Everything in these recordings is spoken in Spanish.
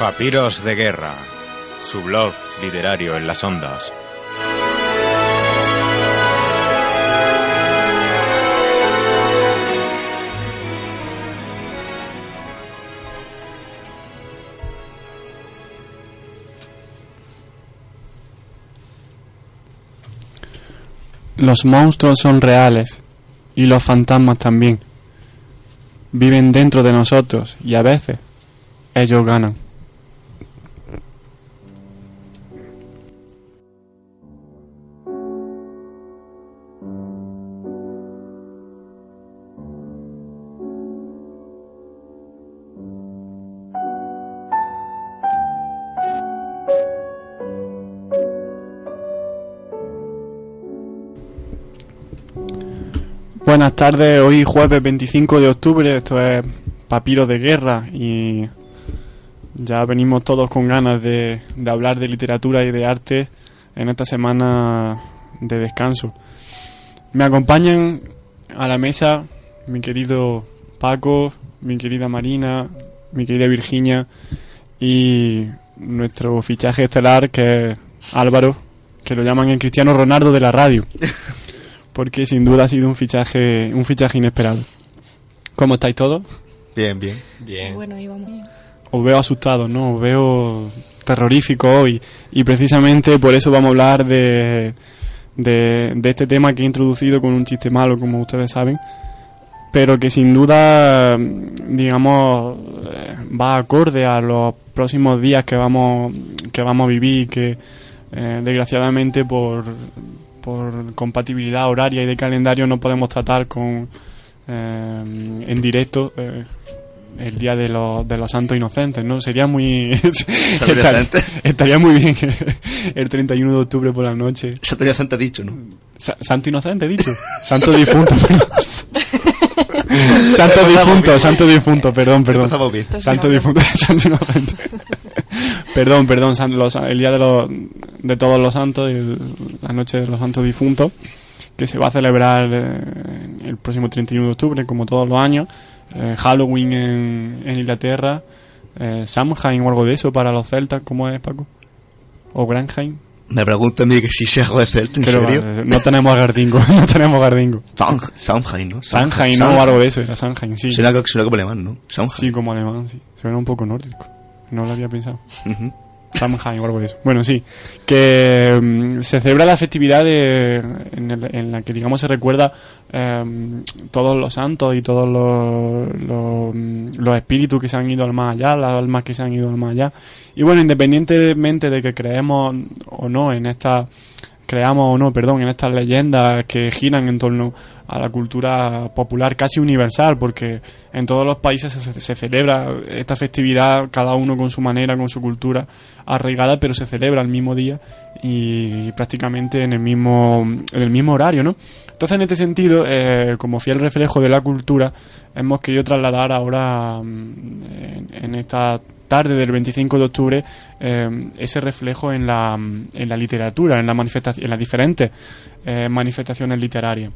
Papiros de Guerra, su blog literario en las ondas. Los monstruos son reales y los fantasmas también. Viven dentro de nosotros y a veces ellos ganan. Buenas tardes, hoy jueves 25 de octubre, esto es Papiro de Guerra y ya venimos todos con ganas de, de hablar de literatura y de arte en esta semana de descanso. Me acompañan a la mesa mi querido Paco, mi querida Marina, mi querida Virginia y nuestro fichaje estelar que es Álvaro, que lo llaman el Cristiano Ronaldo de la radio porque sin duda ha sido un fichaje un fichaje inesperado. ¿Cómo estáis todos? Bien, bien. Bien. Bueno, ahí vamos. Os veo asustados, ¿no? Os veo terroríficos hoy y precisamente por eso vamos a hablar de, de, de este tema que he introducido con un chiste malo, como ustedes saben, pero que sin duda, digamos, eh, va acorde a los próximos días que vamos que vamos a vivir, que eh, desgraciadamente por por compatibilidad horaria y de calendario no podemos tratar con eh, en directo eh, el día de los, de los santos inocentes, ¿no? Sería muy... estaría, muy bien el 31 de octubre por la noche. Santo Inocente dicho, ¿no? Sa- santo inocente, dicho. Santo difunto. Santo difunto, santo difunto, perdón, perdón. Santo difunto, santo inocente. Perdón, perdón, san- los- el día de, los, de todos los santos, el- la noche de los santos difuntos, que se va a celebrar eh, el próximo 31 de octubre, como todos los años. Eh, Halloween en, en Inglaterra, eh, Samhain o algo de eso para los celtas, ¿cómo es, Paco? O Granheim. Me pregunta a mí que si se hago de Celta, ¿en Pero serio? eh, no tenemos a Gardingo, no tenemos a Gardingo. Samhain, ¿no? Sanheim, ¿no? O algo de eso, era Sanheim, sí. Suena, suena como alemán, ¿no? Samhain. Sí, como alemán, sí. Suena un poco nórdico. No lo había pensado. Ujú. Samhain o algo de eso. Bueno, sí. Que mm, se celebra la festividad de, en, el- en la que, digamos, se recuerda em, todos los santos y todos los, los, mm, los espíritus que se han ido al más allá, las almas que se han ido al más allá. Y bueno, independientemente de que creemos o no en esta creamos o no, perdón, en estas leyendas que giran en torno a la cultura popular casi universal, porque en todos los países se, celebra esta festividad, cada uno con su manera, con su cultura arraigada, pero se celebra el mismo día y prácticamente en el mismo, en el mismo horario, ¿no? Entonces, en este sentido, eh, como fiel reflejo de la cultura, hemos querido trasladar ahora mm, en, en esta tarde del 25 de octubre eh, ese reflejo en la, en la literatura, en, la manifestación, en las diferentes eh, manifestaciones literarias.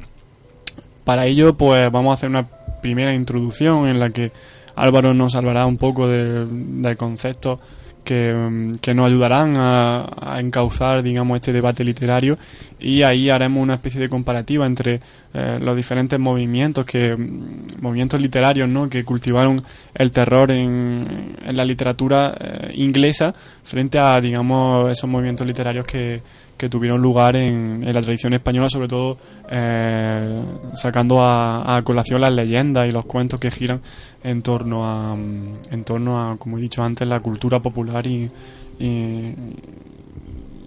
Para ello, pues vamos a hacer una primera introducción en la que Álvaro nos hablará un poco de, de conceptos que, mm, que nos ayudarán a, encauzar, digamos, este debate literario y ahí haremos una especie de comparativa entre eh, los diferentes movimientos que mm, movimientos literarios, ¿no? que cultivaron el terror en, en la literatura eh, inglesa frente a, digamos, esos movimientos literarios que, que tuvieron lugar en, en la tradición española, sobre todo eh, sacando a, colación las leyendas y los cuentos que giran en torno a, en torno a, como he dicho antes, la cultura popular y, y,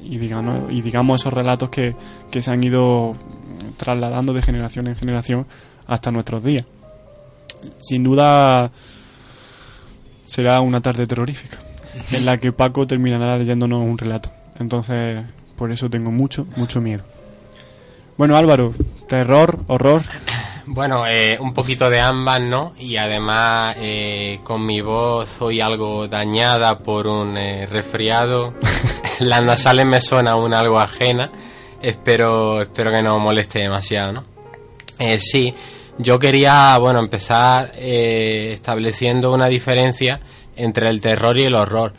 y digamos, y digamos esos relatos que, que se han ido trasladando de generación en generación hasta nuestros días. sin duda será una tarde terrorífica en la que Paco terminará leyéndonos un relato. Entonces, por eso tengo mucho, mucho miedo. Bueno, Álvaro, terror, horror. Bueno, eh, un poquito de ambas, ¿no? Y además eh, con mi voz hoy algo dañada por un eh, resfriado. Las nasales me suena aún algo ajena. Espero, espero que no moleste demasiado, ¿no? Eh, sí, yo quería, bueno, empezar estableciendo una diferencia entre el terror y el horror.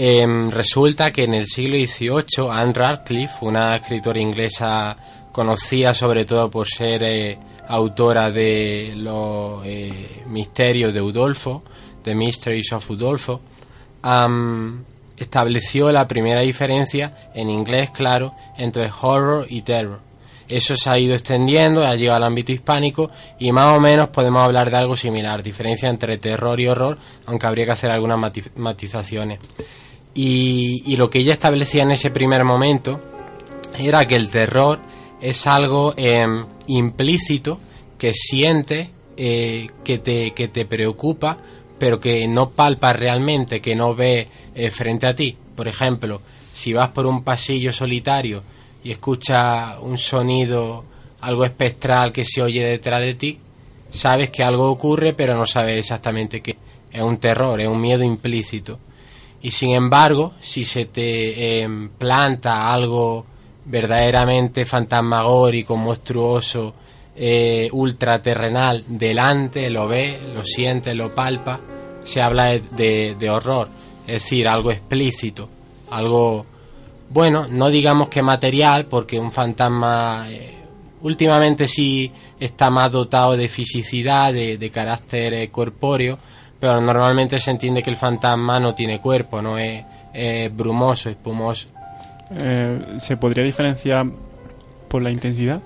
Em, resulta que en el siglo XVIII Anne Radcliffe, una escritora inglesa conocida sobre todo por ser eh, autora de los eh, misterios de Udolfo, The Mysteries of Udolfo, estableció la primera diferencia, en inglés claro, entre horror y terror. Eso se ha ido extendiendo, ha llegado al ámbito hispánico y más o menos podemos hablar de algo similar, diferencia entre terror y horror, aunque habría que hacer algunas mati- matizaciones. Y, y lo que ella establecía en ese primer momento era que el terror es algo em, implícito que siente, eh, que, te, que te preocupa, pero que no palpa realmente, que no ve eh, frente a ti. Por ejemplo, si vas por un pasillo solitario y escuchas un sonido, algo espectral que se oye detrás de ti, sabes que algo ocurre, pero no sabes exactamente qué. Es un terror, es un miedo implícito. Y sin embargo, si se te em, planta algo verdaderamente fantasmagórico, monstruoso, eh, ultraterrenal delante, lo ve, lo siente, lo palpa, se habla de, de- horror, es decir, algo explícito, algo, bueno, no digamos que material, porque un fantasma eh, últimamente sí está más dotado de fisicidad, de, de carácter eh, corpóreo, pero normalmente se entiende que el fantasma no tiene cuerpo, no es, es brumoso, espumoso. Eh, ¿Se podría diferenciar por la intensidad?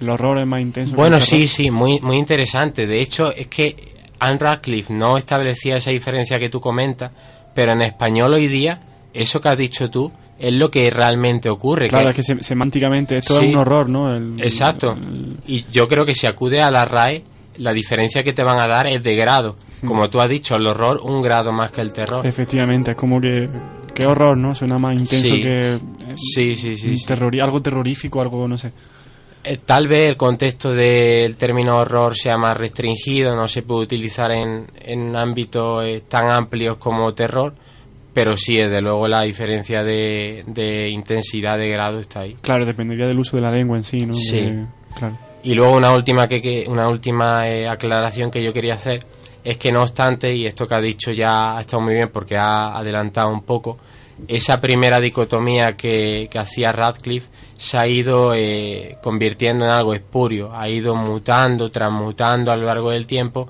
¿El horror es más intenso? Bueno, sí, sí, muy, muy interesante. De hecho, es que Anne Radcliffe no establecía esa diferencia que tú comentas, pero en español hoy día, eso que has dicho tú, es lo que realmente ocurre. Claro, que- es que se- semánticamente esto Sí. es un horror, ¿no? El- Exacto. el- Y yo creo que si acude a la RAE, la diferencia que te van a dar es de grado. Como tú has dicho, el horror un grado más que el terror. efectivamente, es como que... Qué horror, ¿no? Suena más intenso Sí. que... eh, Sí, sí, sí. terrori- algo terrorífico, algo, no sé. Eh, Tal vez el contexto del término horror sea más restringido, no se puede utilizar en, en ámbitos eh, tan amplios como terror, pero sí, desde luego la diferencia de, de intensidad de grado está ahí. Claro, dependería del uso de la lengua en sí, ¿no? Sí. Claro. Y luego una última que, que- una última eh, aclaración que yo quería hacer es que no obstante y esto que ha dicho ya ha estado muy bien porque ha adelantado un poco esa primera dicotomía que, hacía Radcliffe se ha ido eh, convirtiendo en algo espurio, ha ido mutando, transmutando a lo largo del tiempo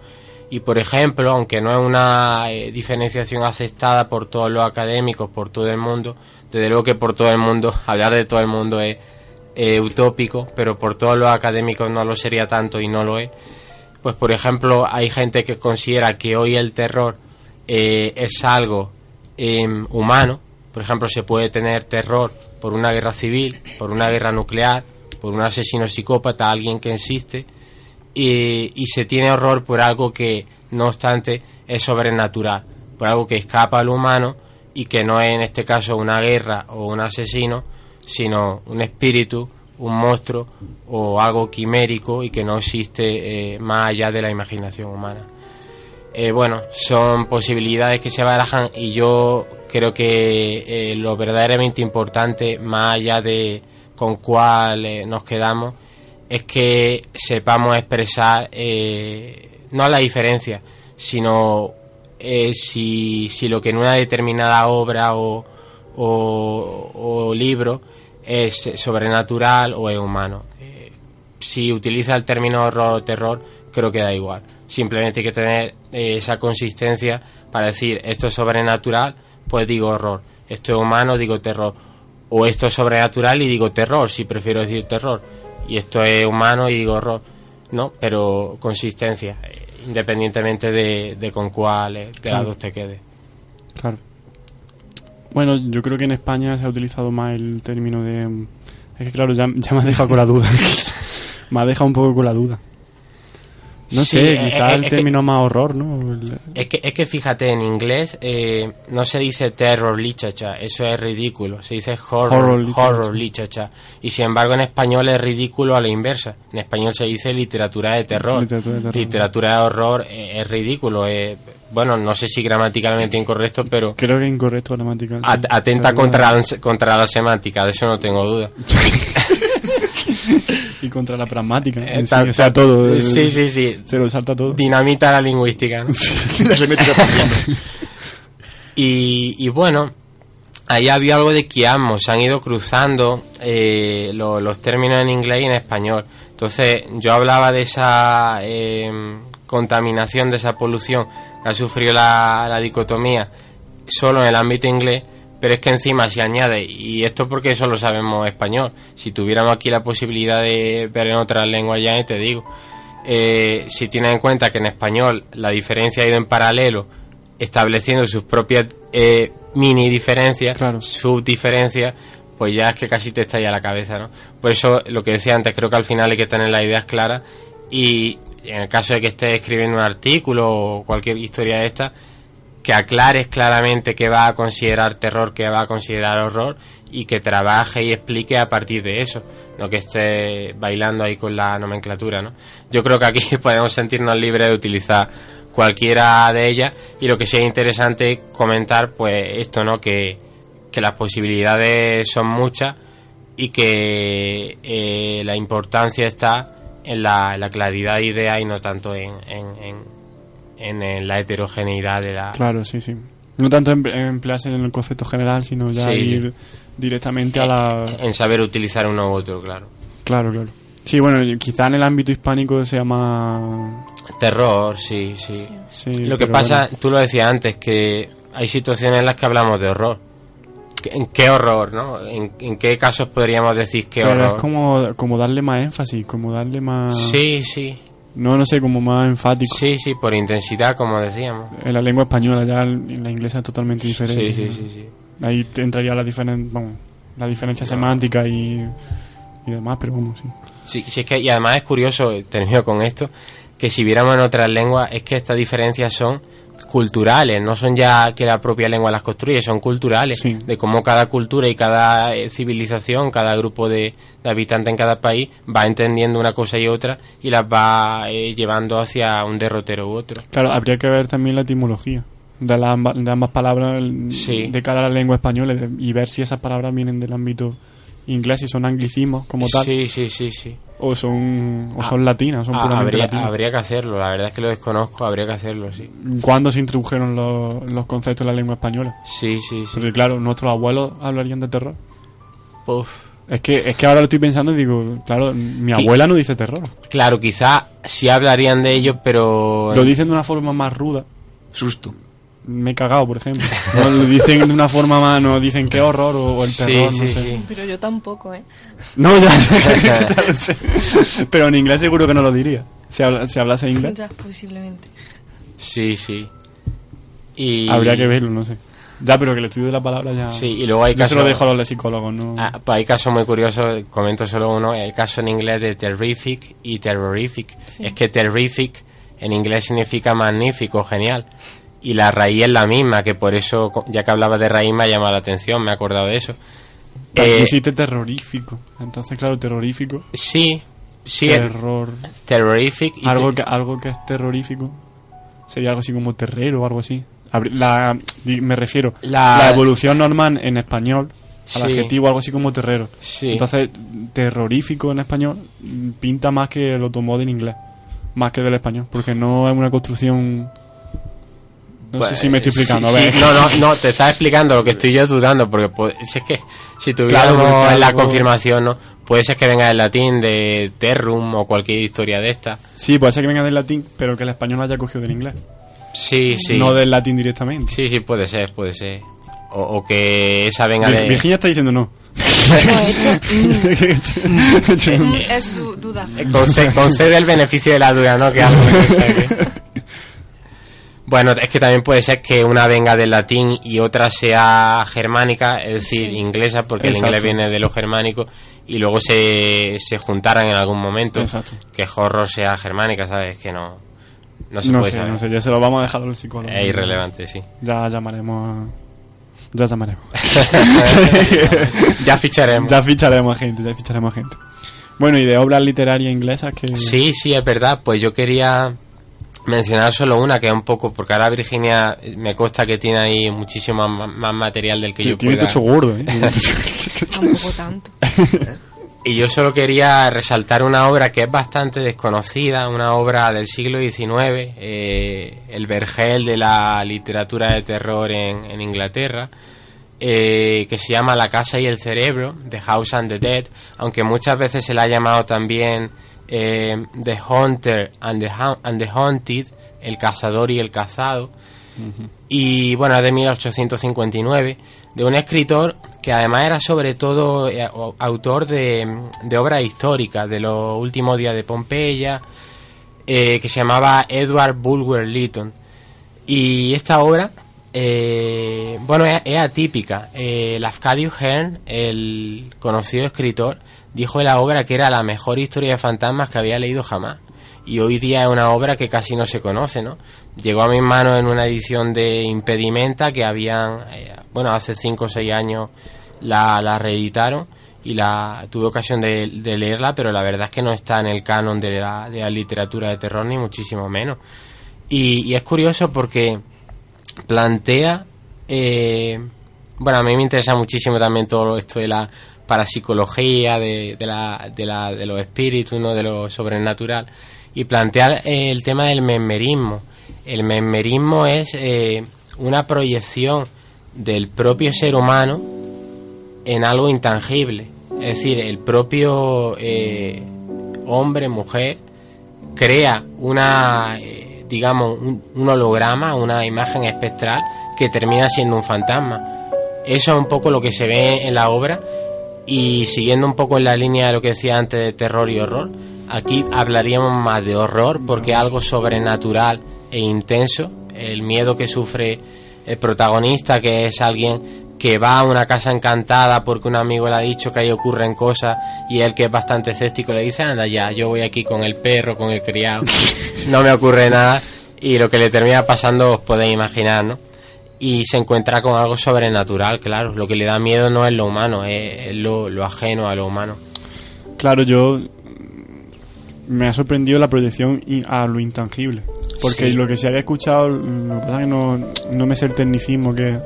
y por ejemplo, aunque no es una eh, diferenciación aceptada por todos los académicos, por todo el mundo, desde luego que por todo el mundo, hablar de todo el mundo es eh, utópico, pero por todos los académicos no lo sería tanto y no lo es. Pues por ejemplo, hay gente que considera que hoy el terror eh, es algo em, humano. Por ejemplo, se puede tener terror por una guerra civil, por una guerra nuclear, por un asesino psicópata, alguien que existe, y, y se tiene horror por algo que, no obstante, es sobrenatural, por algo que escapa al humano y que no es en este caso una guerra o un asesino, sino un espíritu, un monstruo o algo quimérico y que no existe eh, más allá de la imaginación humana. Eh, bueno, son posibilidades que se barajan y yo creo que eh, lo verdaderamente importante, más allá de con cuál nos quedamos, es que sepamos expresar no la diferencia, sino si, si lo que en una determinada obra o, o libro es sobrenatural o es humano. Eh, si utiliza el término horror o terror, creo que da igual. Simplemente hay que tener eh, esa consistencia para decir esto es sobrenatural, pues digo horror. Esto es humano, digo terror. O esto es sobrenatural y digo terror, si prefiero decir terror. Y esto es humano y digo horror. No, pero consistencia, eh, independientemente de, de con cuál de las Claro. dos te quede. Claro. Bueno, yo creo que en España se ha utilizado más el término de... Es que claro, ya, me has dejado con la duda. me ha dejado un poco con la duda. No Sí, sé, eh, quizá eh, el es que- término más horror, ¿no? Es que, es que fíjate, en inglés eh, no se dice terror literature, eso es ridículo, se dice horror, Horror horror, literature. literature. Y sin embargo en español es ridículo a la inversa. En español se dice literatura de terror. Literatura de terror. Literatura de horror eh, es ridículo. eh, bueno, no sé si gramaticalmente incorrecto, pero Creo que es incorrecto gramatical. sí. at- atenta contra la, contra la semántica, de eso no tengo duda. Y contra la pragmática. Eh, en sí, tal- o sea, todo. Sí, sí, sí. Se lo salta todo. Dinamita la lingüística. ¿no? y, y bueno, ahí había algo de quiasmo, se han ido cruzando eh, lo- los términos en inglés y en español. Entonces yo hablaba de esa eh, contaminación, de esa polución que ha sufrido la, la dicotomía solo en el ámbito inglés, pero es que encima se añade, y esto porque solo sabemos español, si tuviéramos aquí la posibilidad de ver en otras lenguas ya, te digo, eh, si tienes en cuenta que en español la diferencia ha ido en paralelo, estableciendo sus propias eh, mini diferencias, Claro. subdiferencias, pues ya es que casi te estalla la cabeza, ¿no? Por eso, lo que decía antes, creo que al final hay que tener las ideas claras y en el caso de que estés escribiendo un artículo o cualquier historia de esta, que aclares claramente qué va a considerar terror, qué va a considerar horror y que trabaje y explique a partir de eso, no que esté bailando ahí con la nomenclatura, ¿no? Yo creo que aquí podemos sentirnos libres de utilizar cualquiera de ellas y lo que sí es interesante comentar pues esto, ¿no? Que, que las posibilidades son muchas y que eh, la importancia está en la, claridad de idea y no tanto en- en, en la heterogeneidad de la... Claro, sí, sí. No tanto em- emplearse en el concepto general, sino ya Sí, ir directamente a la... En saber utilizar uno u otro, claro. Claro, claro. Sí, bueno, quizá en el ámbito hispánico sea más... Terror, sí, sí. Sí, Lo que pasa, bueno. tú lo decías antes, que hay situaciones en las que hablamos de horror. ¿En qué horror, no? ¿En, en qué casos podríamos decir qué Pero horror? es como, como darle más énfasis, como darle más... Sí, sí. No, no sé, como más enfático. Sí, sí, por intensidad, como decíamos. En la lengua española ya en la inglesa es totalmente diferente. Sí, sí, sí, sí. Ahí entraría la, diferen vamos, la diferencia semántica y, y demás, pero bueno, sí. Sí, sí, es que, y además es curioso, eh, termino con esto, que si viéramos en otras lenguas, es que estas diferencias son culturales, no son ya que la propia lengua las construye, son culturales, Sí. de cómo cada cultura y cada eh, civilización, cada grupo de, de habitantes en cada país va entendiendo una cosa y otra y las va eh, llevando hacia un derrotero u otro. Claro, habría que ver también la etimología de, las amba- de ambas palabras el- Sí. de cara a la lengua española y ver si esas palabras vienen del ámbito inglés, si son anglicismos como tal, Sí, sí, sí, sí. O son, o Ah, son latinas, son Ah, puramente habría, latinas. habría que hacerlo, la verdad es que lo desconozco, habría que hacerlo, sí. ¿Cuándo se introdujeron los, los conceptos de la lengua española? Sí, sí, sí. Porque claro, nuestros abuelos hablarían de terror. Uf. Es que, es que ahora lo estoy pensando y digo, claro, mi abuela no dice terror. Claro, quizá sí hablarían de ello, pero... Lo dicen de una forma más ruda. Susto. Me he cagado, por ejemplo. No, lo dicen de una forma más, no dicen qué horror o, o el Sí, terror, sí, no sé. sí. Pero yo tampoco, ¿eh? No, ya, ya lo sé. Pero en inglés seguro que no lo diría. Si, habla- si hablase inglés, Ya, posiblemente. Sí, sí. Y... habría que verlo, no sé. Ya, pero que el estudio de la palabra ya... Sí, y luego hay Yo se casos... lo dejo a los psicólogos, ¿no? Ah, pues hay casos muy curiosos, comento solo uno, el caso en inglés de terrific y terrorific. Sí. Es que terrific en inglés significa magnífico, genial. Y la raíz es la misma, que por eso, ya que hablaba de raíz, me ha llamado la atención, me he acordado de eso. Aquí Eh, existe terrorífico. Entonces, claro, terrorífico. sí, sí, terror. terrific y Algo te- que, algo que es terrorífico sería algo así como terrero o algo así. La, me refiero, La- la, evolución normal en español, al Sí. adjetivo algo así como terrero. Sí. Entonces, terrorífico en español mm, pinta más que el automóvil en inglés, más que del español, porque no es una construcción... No sé Pues, si me estoy explicando. sí, a ver. sí, no, no, no, te estaba explicando lo que estoy yo dudando, porque puede- si es que si tuviéramos Claro, la confirmación, ¿no? Puede ser que venga del latín, de terrum o cualquier historia de esta. Sí, puede ser que venga del latín, pero que el español lo haya cogido del inglés. Sí, sí. No del latín directamente. Sí, sí, puede ser, puede ser. O, o que esa venga Vir- de... Virginia está diciendo no. No, he hecho... es du- duda. Conce- concede el beneficio de la duda, ¿no? Que algo que. Bueno, es que también puede ser que una venga del latín y otra sea germánica, es decir, inglesa, porque Exacto. el inglés viene de lo germánico, y luego se, se juntaran en algún momento. Exacto. Que horror sea germánica, ¿sabes? Que no, no se No puede sé, saber. no sé, ya se lo vamos a dejar al psicólogo. Es irrelevante, sí. Ya llamaremos a... Ya llamaremos. ya ficharemos. ya ficharemos a gente, ya ficharemos a gente. Bueno, y de obras literarias inglesas que... Sí, sí, es verdad. Pues yo quería mencionar solo una, que es un poco, porque ahora Virginia eh, me consta que tiene ahí muchísimo más, más material del que yo Tiene pueda. gordo, ¿eh? Tampoco tanto. Y yo solo quería resaltar una obra que es bastante desconocida, una obra del siglo XIX, eh, el vergel de la literatura de terror en, en Inglaterra, eh, que se llama La casa y el cerebro, The House and the Dead, aunque muchas veces se la ha llamado también eh, The Hunter and the, and the Haunted, El cazador y el cazado y bueno, es de 1859, de un escritor que además era sobre todo eh, autor de, de obras históricas, de los últimos días de Pompeya, eh, que se llamaba Edward Bulwer Lytton. Y esta obra, eh, bueno, es, es atípica. Eh, Lafcadio Hearn, el conocido escritor, dijo de la obra que era la mejor historia de fantasmas que había leído jamás. Y hoy día es una obra que casi no se conoce, ¿no? Llegó a mis manos en una edición de Impedimenta que habían, eh, bueno, hace 5 o 6 años la, reeditaron y la tuve ocasión de, leerla, pero la verdad es que no está en el canon de la, literatura de terror, ni muchísimo menos. Y, y es curioso porque plantea, eh, bueno, a mí me interesa muchísimo también todo esto de la parapsicología, de, de, la, de, la, de los espíritus, ¿no? de lo sobrenatural, y plantea eh, el tema del mesmerismo. El mesmerismo es eh, una proyección del propio ser humano en algo intangible. Es decir, el propio eh, hombre, mujer, crea una, digamos, un, un holograma, una imagen espectral que termina siendo un fantasma. Eso es un poco lo que se ve en la obra y siguiendo un poco en la línea de lo que decía antes de terror y horror, aquí hablaríamos más de horror porque algo sobrenatural e intenso, el miedo que sufre el protagonista, que es alguien que va a una casa encantada porque un amigo le ha dicho que ahí ocurren cosas y él que es bastante escéptico le dice, anda ya, yo voy aquí con el perro, con el criado, no me ocurre nada y lo que le termina pasando os podéis imaginar, ¿no? Y se encuentra con algo sobrenatural, claro, lo que le da miedo no es lo humano, es, lo, lo ajeno a lo humano. Claro, yo me ha sorprendido la proyección a lo intangible. Porque Sí. lo que se había escuchado, lo que pasa es que no, no me sé el tecnicismo que,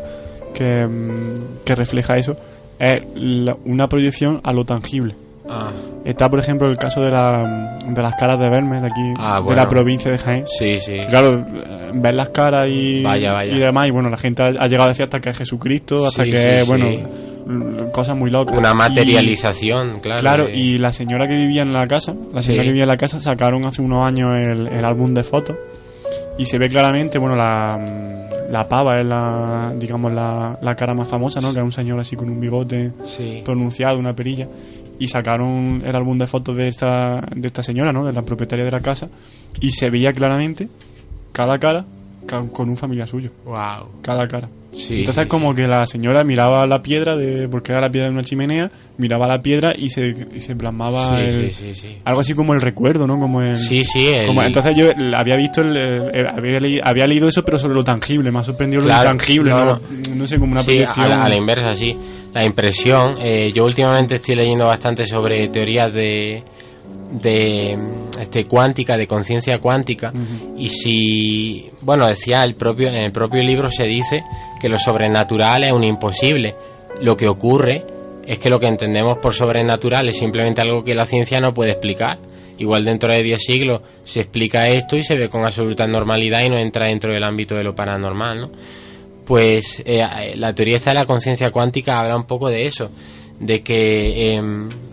que, mm, que refleja eso, es la- una proyección a lo tangible. Ah, Está, por ejemplo, el caso de, la, de las caras de Vermes, de aquí, Ah, de la provincia de Jaén. sí, sí. Claro, eh, ver las caras y, Vaya, vaya. y demás, y bueno, la gente ha, ha llegado a decir hasta que es Jesucristo, hasta Sí, que sí, bueno, cosas muy locas. Una Y- materialización, claro. Claro, de- y la señora que vivía en la casa, la señora que vivía en la casa, sacaron hace unos años el, el álbum de fotos y se ve claramente, bueno, la, la pava es la, digamos, la, la cara más famosa, ¿no? Que es un señor así con un bigote Sí. pronunciado, una perilla, y sacaron el álbum de fotos de esta, de esta señora, ¿no? De la propietaria de la casa, y se veía claramente cada cara ca- con un familiar suyo, Wow. cada cara. Sí, Entonces sí, como que la señora miraba la piedra, de porque era la piedra de una chimenea, miraba la piedra y se, y se plasmaba el- algo así como el recuerdo, ¿no? Como el, Sí, sí, el- como- entonces yo había visto, había, leí- había leído eso, pero sobre lo tangible, me ha sorprendido Claro, lo intangible, no, ¿no? No, sé, como una Sí, proyección. a la, a la inversa, sí. La impresión. eh, yo últimamente estoy leyendo bastante sobre teorías de, de este cuántica, de conciencia cuántica. Y si, bueno, decía el propio, en el propio libro se dice que lo sobrenatural es un imposible. Lo que ocurre es que lo que entendemos por sobrenatural es simplemente algo que la ciencia no puede explicar. Igual dentro de 10 siglos se explica esto y se ve con absoluta normalidad y no entra dentro del ámbito de lo paranormal, ¿no? Pues eh, la teoría esta de la conciencia cuántica habla un poco de eso, de que eh,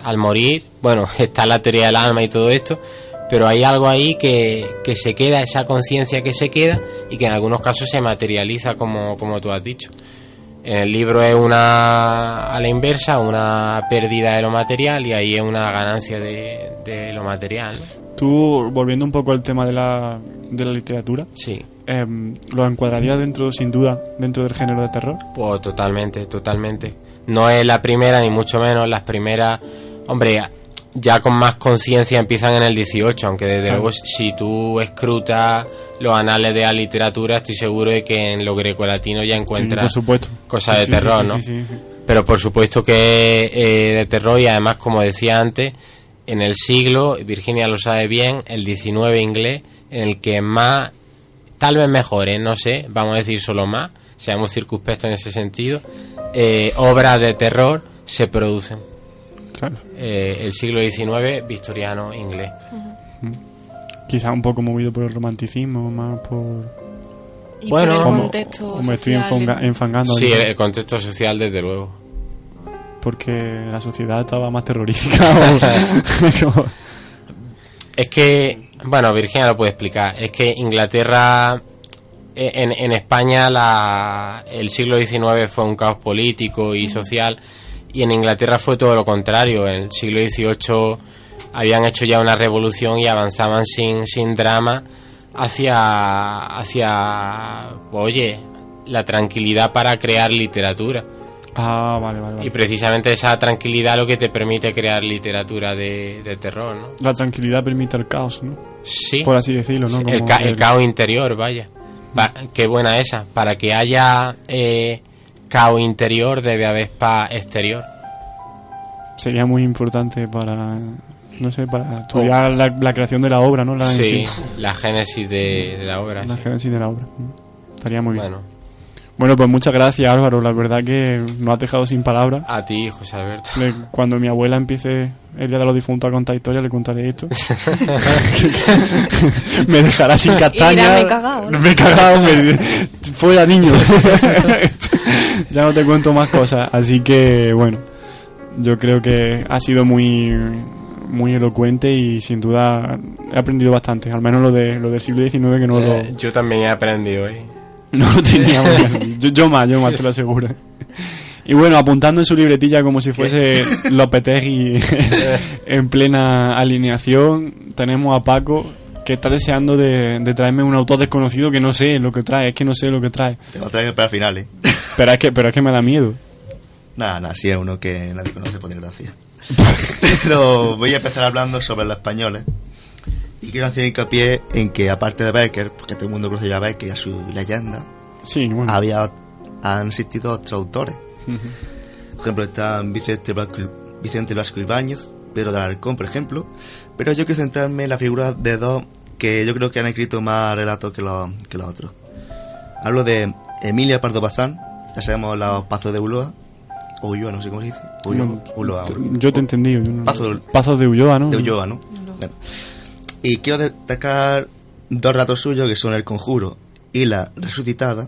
al morir, bueno, está la teoría del alma y todo esto, pero hay algo ahí que, que se queda, esa conciencia que se queda y que en algunos casos se materializa como, como tú has dicho. En el libro es una a la inversa, una pérdida de lo material y ahí es una ganancia de, de lo material. Tú, volviendo un poco al tema de la, de la literatura, Sí. em, lo encuadraría dentro, sin duda, dentro del género de terror. Pues totalmente, totalmente. No es la primera, ni mucho menos. Las primeras, hombre, ya con más conciencia empiezan en el 18, aunque desde luego si tú escrutas los anales de la literatura, estoy seguro de que en lo grecolatino ya encuentras cosas de Sí, terror, sí, ¿no? sí, sí, sí. Pero por supuesto que eh, de terror y además, como decía antes, en el siglo, Virginia lo sabe bien, el 19 inglés, en el que más, tal vez mejores, no sé, vamos a decir solo más, seamos circunspectos en ese sentido, eh, obras de terror se producen. Claro. Eh, el siglo XIX, victoriano, inglés. Quizá un poco movido por el romanticismo, más por... Y Bueno, por el Como, contexto como estoy social, enfonga- enfangando. Sí, ahí, el contexto social, desde luego. Porque la sociedad estaba más terrorífica. como- Es que, bueno, Virginia lo puede explicar. Es que Inglaterra, en, en España, la, el siglo XIX fue un caos político y social, y en Inglaterra fue todo lo contrario. En el siglo XVIII habían hecho ya una revolución y avanzaban sin, sin drama hacia, hacia, oye, la tranquilidad para crear literatura. ah, vale, vale, vale. Y precisamente esa tranquilidad lo que te permite crear literatura de, de terror, ¿no? La tranquilidad permite el caos, ¿no? Sí. Por así decirlo, ¿no? El, ca- el el- caos interior, vaya. Va- qué buena esa. Para que haya eh, caos interior debe haber paz exterior. Sería muy importante para... No sé, para estudiar la, la creación de la obra, ¿no? La, Sí, sí. la génesis de, de la obra. La sí. génesis de la obra. Estaría muy bien. Bueno, Bueno, pues muchas gracias Álvaro, la verdad que nos has dejado sin palabras. a ti, José Alberto. Cuando mi abuela empiece el día de los difuntos a contar historias, le contaré esto. me dejará sin castaña. "Me he cagao", ¿no? Me he cagado, me- fuera niños. ya no te cuento más cosas, así que bueno, yo creo que ha sido muy muy elocuente y sin duda he aprendido bastante, al menos lo de lo del siglo XIX que no lo, Eh, yo también he aprendido hoy. no lo teníamos. yo, yo más, yo más, te lo aseguro. Y bueno, apuntando en su libretilla como si fuese Lopetegui en plena alineación, tenemos a Paco que está deseando de, de traerme un autor desconocido que no sé lo que trae, es que no sé lo que trae. Te voy a traer para el final, ¿eh? Pero es que, pero es que me da miedo. Nada, nada, sí es uno que nadie conoce, por desgracia. Pero voy a empezar hablando sobre los españoles. Y quiero hacer hincapié en que, aparte de Becker, porque todo el mundo conoce ya a Becker y a su leyenda, Sí, bueno. había, han existido otros autores. Por ejemplo, están Vicente Blasco, Vicente Blasco Ibáñez, Pedro de Alarcón, por ejemplo. Pero yo quiero centrarme en la figura de dos que yo creo que han escrito más relatos que los, que los otros. Hablo de Emilia Pardo Bazán, ya sabemos los Pazos de Ulloa, o Ulloa, no sé cómo se dice. Ulloa, No, Ulloa, Yo te he entendido. yo no- Pazo- Pazos de Ulloa, ¿no? de Ulloa, ¿no? Bueno. Y quiero destacar dos relatos suyos que son El Conjuro y La Resucitada.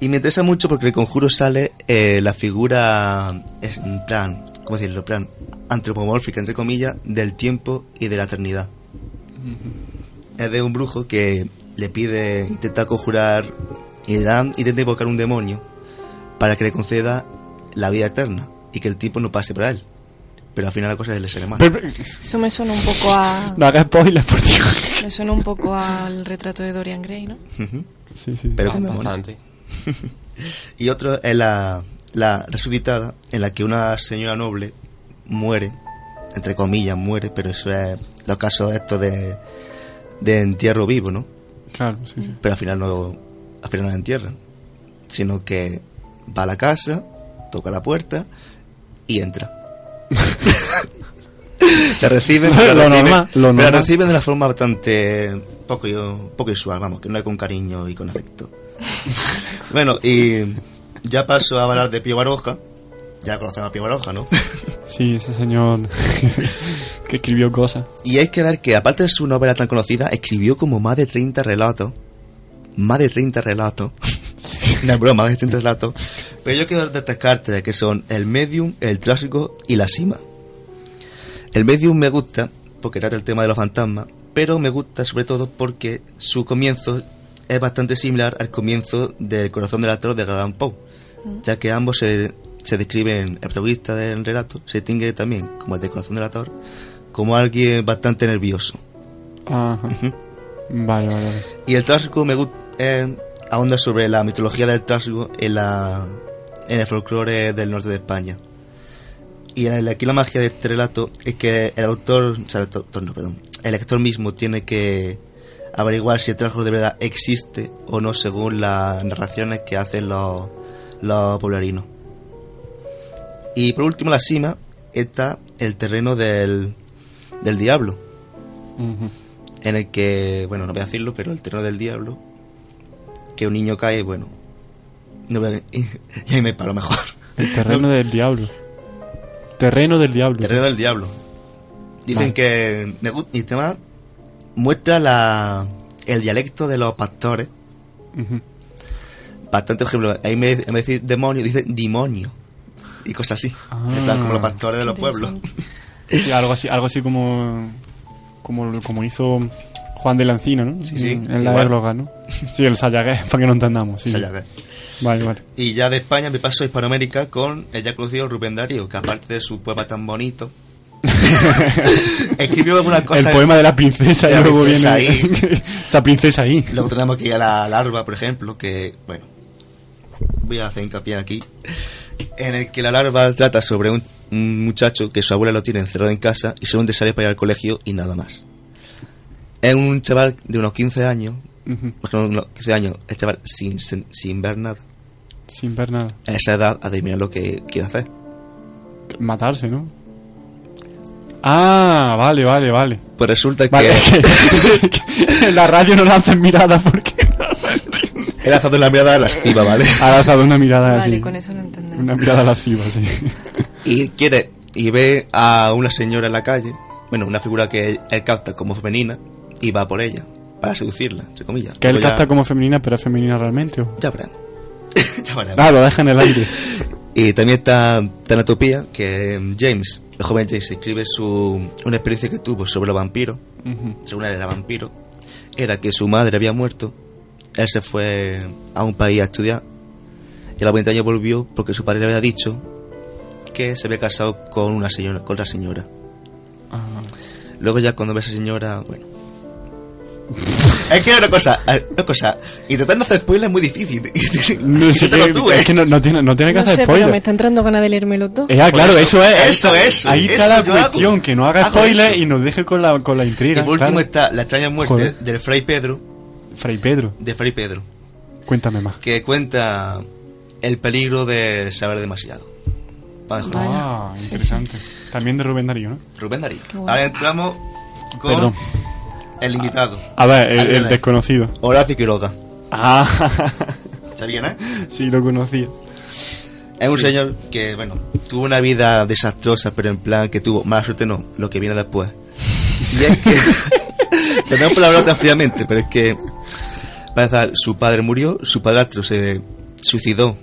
Y me interesa mucho porque El Conjuro sale eh, la figura, en plan, ¿cómo decirlo? Plan antropomórfica, entre comillas, del tiempo y de la eternidad. Es de un brujo que le pide, intenta conjurar y le dan, intenta invocar un demonio para que le conceda la vida eterna y que el tiempo no pase por él. Pero al final la cosa es el ser humano. Eso me suena un poco a. no hagas spoilers, por Dios. Me suena un poco al retrato de Dorian Gray, ¿no? Sí, sí. Pero demonio. Bastante. Y otro es la, la resucitada, en la que una señora noble muere, entre comillas muere, pero eso es los casos estos de, de entierro vivo, ¿no? Claro, sí, sí. Pero al final no, al final no la entierran, sino que va a la casa, toca la puerta y entra. La reciben, Lo la reciben- normal, lo pero la reciben de una forma bastante poco, poco usual, vamos, que no es con cariño y con afecto. bueno, y ya paso a hablar de Pío Baroja. Ya conocemos a Pío Baroja, ¿no? Sí, ese señor que escribió cosas. Y hay que ver que, aparte de su novela tan conocida, escribió como más de 30 relatos. Más de 30 relatos. no es broma, 30 relatos. Pero yo quiero destacar tres, que son El Medium, El Trágico y La Cima. El Medium me gusta porque trata el tema de los fantasmas, pero me gusta sobre todo porque su comienzo es bastante similar al comienzo del Corazón del Actor de Galán Poe, ya que ambos se, se describen, el protagonista del relato se distingue también, como el del Corazón del Actor, como alguien bastante nervioso. Ajá. Vale, vale, vale. Y el trasgo me gusta eh, ahonda sobre la mitología del trasgo en, la, en el folclore del norte de España. Y en el- aquí la magia de este relato es que el autor, o sea, el autor no, perdón, el lector mismo tiene que averiguar si el trasgo de verdad existe o no según las narraciones que hacen los, los pueblerinos. Y por último, la cima está el terreno del, del diablo en el que, bueno, no voy a decirlo, pero el terreno del diablo, que un niño cae, bueno, no voy a, y ahí me paro mejor. El terreno del diablo. Terreno del diablo. Terreno del diablo. Dicen Vale. que, me y tema muestra la, el dialecto de los pastores. Ujú. Bastante, por ejemplo, ahí me, en vez de decir demonio, dice demonio. Y cosas así. Ah. En plan, como los pastores de los pueblos. Sí, algo así, algo así como, como, como hizo Juan de Lancino, ¿no? Sí, sí, En la égloga, ¿no? Sí, el Sayagué, para que no entendamos. Sí. Vale, vale. Y ya de España me paso a Hispanoamérica con el ya conocido Rubén Darío, que aparte de su poema tan bonito, escribió algunas cosas. el poema de la princesa de y luego princesa viene esa princesa ahí. Luego tenemos que ir a la larva, por ejemplo, que, bueno, voy a hacer hincapié aquí, en el que la larva trata sobre un, un muchacho que su abuela lo tiene encerrado en casa y solamente sale para ir al colegio y nada más. Es un chaval de unos 15 años, más que unos 15 años, el chaval sin, sin, sin ver nada. Sin ver nada. A esa edad, adivina lo que quiere hacer. Matarse, ¿no? Ah, vale, vale, vale. Pues resulta Vale, que que en la radio no lanzan mirada porque he lanzado la mirada lasciva, ¿vale? ha lanzado una mirada Vale, así. con eso lo entendemos. Una mirada lasciva, sí. y quiere y ve a una señora en la calle, bueno, una figura que él capta como femenina y va por ella para seducirla, entre comillas. Que él ya- capta como femenina, pero es femenina realmente. ¿o? Ya veremos. ya veremos. Ah, lo deja en el aire. Y también está Tanatopía, que James, el joven James, escribe su, una experiencia que tuvo sobre los vampiros. Ujú. Según él era vampiro. Era que su madre había muerto. Él se fue a un país a estudiar. Y a los 20 años volvió porque su padre le había dicho que se había casado con una señora, con otra señora. Luego ya cuando ve a esa señora, bueno. es que una cosa, eh, una cosa, intentando hacer spoiler es muy difícil. No, que- tú, es ¿eh? que no, no tiene, no tiene que No hacer sé, spoiler. pero me está entrando ganas de leerme los dos. Eh, ah, claro, eso, eso, es. eso, ahí- eso, Ahí está la cuestión, que no haga hago spoiler eso. y nos deje con la, con la Y intriga. por último claro. está la extraña muerte Joder. del Fray Pedro, Fray Pedro, de Fray Pedro, cuéntame más. que cuenta el peligro de saber demasiado. Ah, Sí, interesante. También de Rubén Darío, ¿no? Rubén Darío. Guay. Ahora entramos con Perdón. El invitado, A ver, el, desconocido. Horacio Quiroga. Ah, ¿Está bien, eh? sí, lo conocía. Es un señor que, bueno, tuvo una vida desastrosa, pero en plan que tuvo mala suerte, no, lo que viene después. Y es que, por hablar tan fríamente, pero es que, para empezar, su padre murió, su padrastro se suicidó,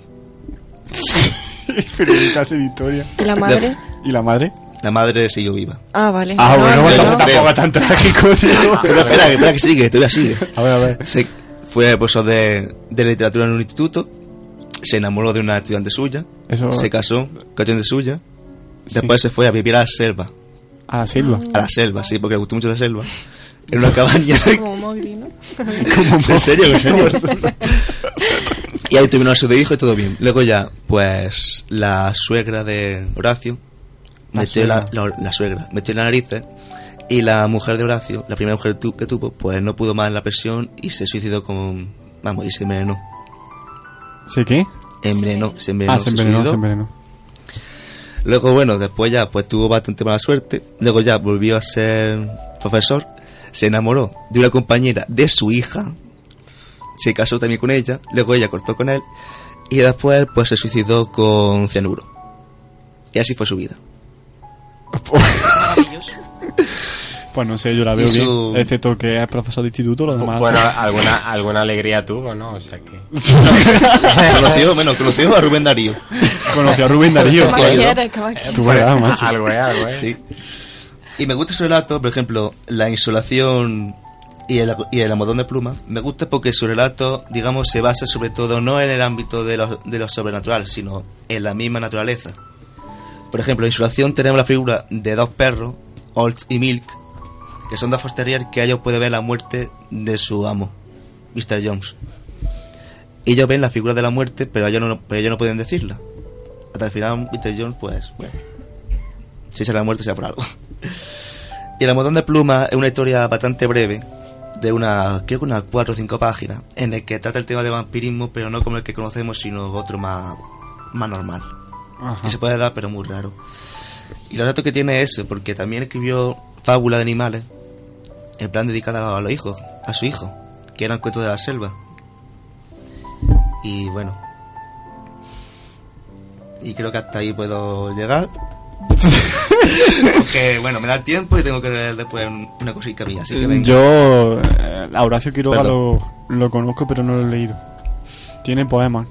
Pero de historia. ¿Y la madre? ¿Y la madre? La madre siguió viva. Ah, vale. Ah, No, bueno, no, no. tampoco, tan trágico, tío. Pero espera, espera que sigue, todavía sigue. A ver, a ver. Se, fue profesor de, de literatura en un instituto, se enamoró de una estudiante suya, Eso. se casó con una estudiante suya, Sí. después se fue a vivir a la selva, A la selva. a la selva, sí, porque le gustó mucho la selva, en una cabaña Como Mowgli, ¿no? ¿En serio? ¿En serio? y ahí tuvieron a su de hijo y todo bien. Luego ya, pues, la suegra de Horacio La metió la, suegra. la- la suegra, metió la narices y la mujer de Horacio, la primera mujer tu- que tuvo, pues no pudo más en la presión y se suicidó con... Vamos, y se envenenó. ¿Sí qué? Envenenó, se envenenó. Ah, se envenenó, suicidó. se envenenó. Luego, bueno, después ya pues tuvo bastante mala suerte. Luego ya volvió a ser profesor. Se enamoró de una compañera de su hija. Se casó también con ella. Luego ella cortó con él. Y después pues se suicidó con cianuro. Y así fue su vida. Maravilloso. Pues no sé, yo la veo su- bien. Excepto que es profesor de instituto, lo demás. Bueno, alguna, alguna alegría tuvo, ¿no? O sea que... conoció, bueno, conoció a Rubén Darío. Conocí a Rubén Darío. ¿Qué más quieres? ¿Qué más quieres? Tú verás, macho. Algo es, algo es. Sí. Y me gusta su relato, por ejemplo, la insolación y el, y el almohadón de pluma. Me gusta porque su relato, digamos, se basa sobre todo no en el ámbito de lo, de lo sobrenatural, sino en la misma naturaleza. Por ejemplo, en insolación tenemos la figura de dos perros, Old y Milk, que son dos Terrier que ellos pueden ver la muerte de su amo, Mr. Jones. Ellos ven la figura de la muerte, pero ellos no, pueden decirla. Hasta el final, Mr. Jones, pues, bueno, si será muerto, sea por algo. Y el almohadón de pluma es una historia bastante breve, de una, creo que unas 4 o 5 páginas, en el que trata el tema de vampirismo, pero no como el que conocemos, sino otro más, más normal. Ajá. Que se puede dar, pero muy raro. Y lo datos que tiene es eso, porque también escribió Fábula de Animales, en plan dedicada a los hijos, a su hijo, que eran cuentos de la selva. Y bueno. Y creo que hasta ahí puedo llegar. Porque, bueno, me da tiempo y tengo que leer después un- una cosita mía, así que venga. Yo, eh, a Horacio Quiroga lo, lo conozco, pero no lo he leído. Tiene poemas.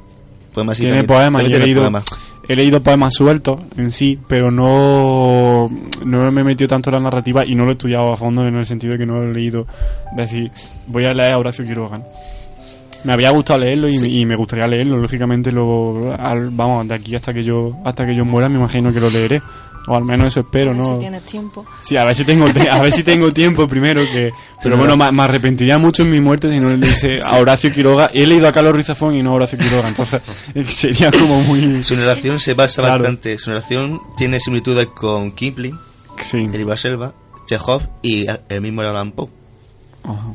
Poemas, sí, Tiene también- poemas. también y he leído, poemas. He leído poemas sueltos en sí, pero no, no me he metido tanto en la narrativa y no lo he estudiado a fondo en el sentido de que no lo he leído. Decir, voy a leer a Horacio Quiroga. Me había gustado leerlo y, me- y me gustaría leerlo. Lógicamente, lo, al- vamos, de aquí hasta que yo hasta que yo muera, me imagino que lo leeré. O al menos eso espero, ¿no? Si tienes tiempo. Sí, a ver si tengo te- a ver si tengo tiempo primero que pero bueno, me, me arrepentiría mucho en mi muerte si no le dice a Horacio Quiroga. He leído a Carlos Ruiz Zafón y no a Horacio Quiroga, entonces eh, sería como muy Su narración se basa Claro. bastante. Su narración tiene similitudes con Kipling, sí. el libro de la selva, Chekhov y el mismo Alan Poe. Ajá.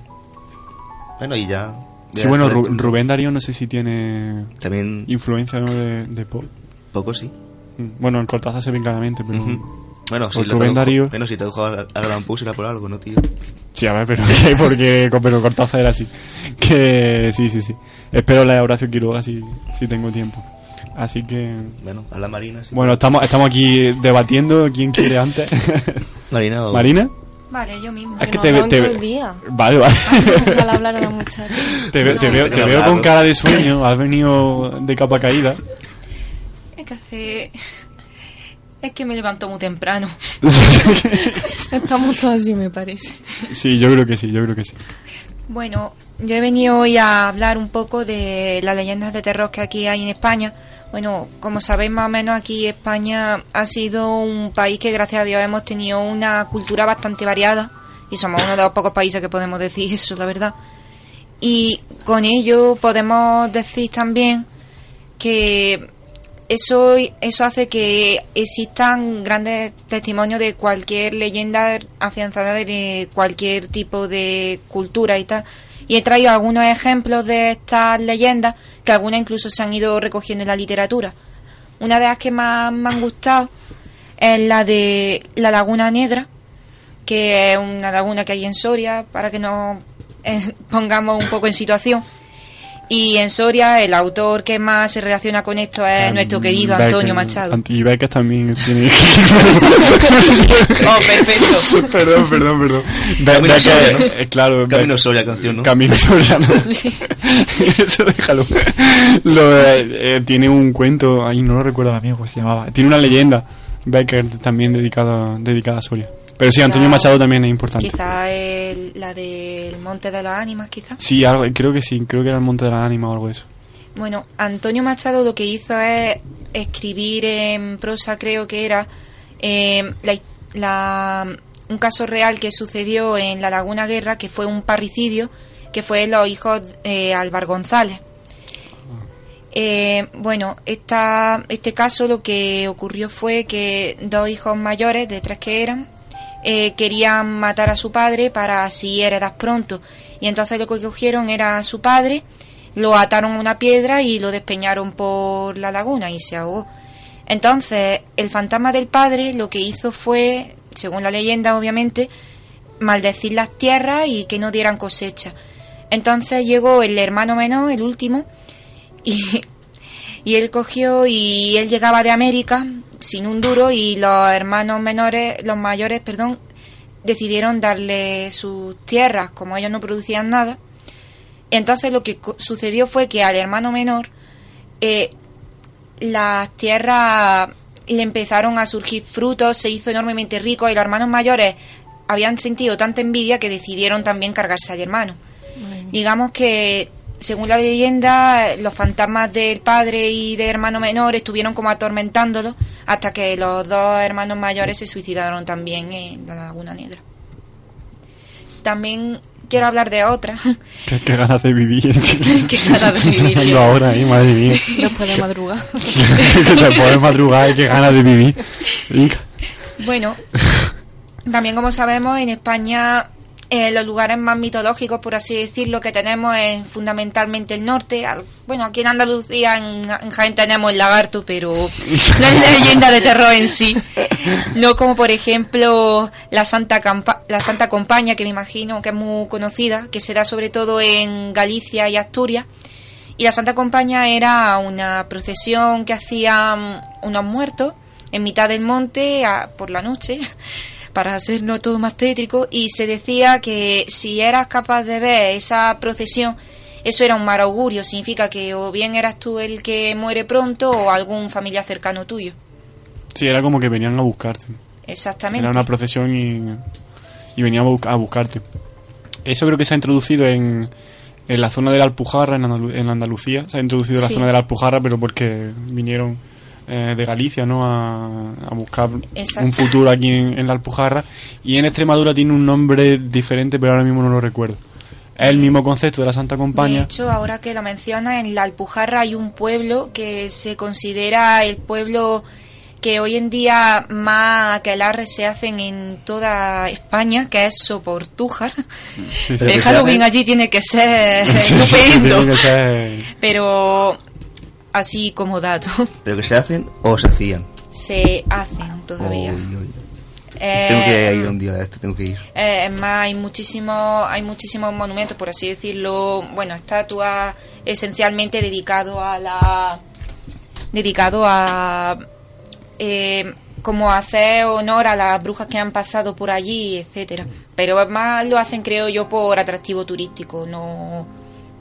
Bueno, y ya. Sí, bueno, Rubén Darío no sé si tiene También, influencia ¿no? de, de Poe. poco sí. Bueno, en Cortázar se ve claramente, pero Ujú. Bueno, si lo tradujo, Darío. bueno, si tradujo a a Poe será por algo, ¿no, tío? sí, a ver, pero porque pero Cortázar era así. Que sí, sí, sí. Espero leer a Horacio Quiroga si, si tengo tiempo. Así que Bueno, a la Marina, sí. bueno, estamos estamos aquí debatiendo quién quiere antes. Marina o... Marina? Vale, yo mismo. Es que te, hablamos te- todo el día. Vale, vale. Ojalá hablar a la muchacha. te, ve- te No. veo, te veo con cara de sueño. Has venido de capa caída. Es que hace... Es que me levanto muy temprano. Estamos todos así, me parece. sí, yo creo que sí, yo creo que sí. Bueno, yo he venido hoy a hablar un poco de las leyendas de terror que aquí hay en España. Bueno, como sabéis más o menos aquí España ha sido un país que gracias a Dios hemos tenido una cultura bastante variada y somos uno de los pocos países que podemos decir eso, la verdad. Y con ello podemos decir también que eso, eso hace que existan grandes testimonios de cualquier leyenda afianzada de cualquier tipo de cultura y tal. Y he traído algunos ejemplos de estas leyendas que algunas incluso se han ido recogiendo en la literatura. Una de las que más me han gustado es la de la Laguna Negra, que es una laguna que hay en Soria, para que nos eh, pongamos un poco en situación. Y en Soria el autor que más se relaciona con esto es Em, nuestro querido Becker- Antonio Machado. Y Becker también tiene... Oh, perfecto. perdón, perdón, perdón. Be- Camino Becker, Soria, ¿no? eh, claro. Camino Be- Soria, canción, ¿no? Camino Soria, ¿no? Eso déjalo. Lo, eh, eh, tiene un cuento, ahí no lo recuerdo amigo se llamaba. Tiene una leyenda, Becker, también dedicada, dedicada a Soria. Pero sí, Antonio Machado también es importante. Quizá el- la del Monte de las Ánimas, quizá. Sí, algo, creo que sí, creo que era el Monte de la Ánima o algo de eso. Bueno, Antonio Machado lo que hizo es escribir en prosa, creo que era, eh, la- la- un caso real que sucedió en la Laguna Guerra, que fue un parricidio, que fue los hijos eh, Álvar González. Eh, bueno, esta, este caso lo que ocurrió fue que dos hijos mayores, de tres que eran, eh, querían matar a su padre para así heredar pronto. Y entonces lo que cogieron era a su padre, lo ataron a una piedra y lo despeñaron por la laguna y se ahogó. Entonces, el fantasma del padre lo que hizo fue, según la leyenda obviamente, maldecir las tierras y que no dieran cosecha. Entonces llegó el hermano menor, el último, y, y él cogió y él llegaba de América sin un duro y los hermanos menores, los mayores, perdón, decidieron darle sus tierras, como ellos no producían nada. Entonces lo que sucedió fue que al hermano menor eh, las tierras le empezaron a surgir frutos, se hizo enormemente rico y los hermanos mayores habían sentido tanta envidia que decidieron también cargarse al hermano. Digamos que, según la leyenda, los fantasmas del padre y del hermano menor estuvieron como atormentándolo hasta que los dos hermanos mayores se suicidaron también en la Laguna Negra. también quiero hablar de otra. Qué, qué ganas de vivir. Qué ganas de vivir, ahora, eh, madre mía. Después de madrugar. te puedes madrugar y qué ganas de vivir. Venga. Bueno, también como sabemos, en España eh, los lugares más mitológicos, por así decirlo, que tenemos es fundamentalmente el norte. Bueno, aquí en Andalucía, en, Jaén tenemos el lagarto, pero no es leyenda de terror en sí. No como, por ejemplo, la Santa, Campa- la Santa Compaña, que me imagino que es muy conocida, que se da sobre todo en Galicia y Asturias. Y la Santa Compaña era una procesión que hacían unos muertos en mitad del monte por la noche para hacernos todo más tétrico y se decía que si eras capaz de ver esa procesión eso era un mal augurio, significa que o bien eras tú el que muere pronto o algún familiar cercano tuyo. Sí, era como que venían a buscarte. Exactamente. Era una procesión y, y venían a, bu- a buscarte. Eso creo que se ha introducido en, en la zona de la Alpujarra, en, Andalu- en Andalucía. Se ha introducido en la Sí. zona de la Alpujarra, pero porque vinieron eh, de Galicia, ¿no? A, a buscar Exacto. un futuro aquí en, en la Alpujarra. Y en Extremadura tiene un nombre diferente, pero ahora mismo no lo recuerdo. Es el mismo concepto de la Santa De Compañía. hecho, ahora que lo mencionas, en la Alpujarra hay un pueblo que se considera el pueblo que hoy en día más aquelarres se hacen en toda España, que es Soportújar. Sí, sí. El Halloween allí tiene que ser Sí, sí, estupendo. tiene que ser- Pero así como dato, ¿Pero que se hacen o se hacían? se hacen todavía. Eh, Tengo que ir un día de esto, tengo que ir. Eh, es más, hay muchísimos, hay muchísimos monumentos, por así decirlo, bueno, estatuas esencialmente dedicado a la, dedicado a, eh, como hacer honor a las brujas que han pasado por allí, etcétera. Pero más lo hacen, creo yo, por atractivo turístico. No,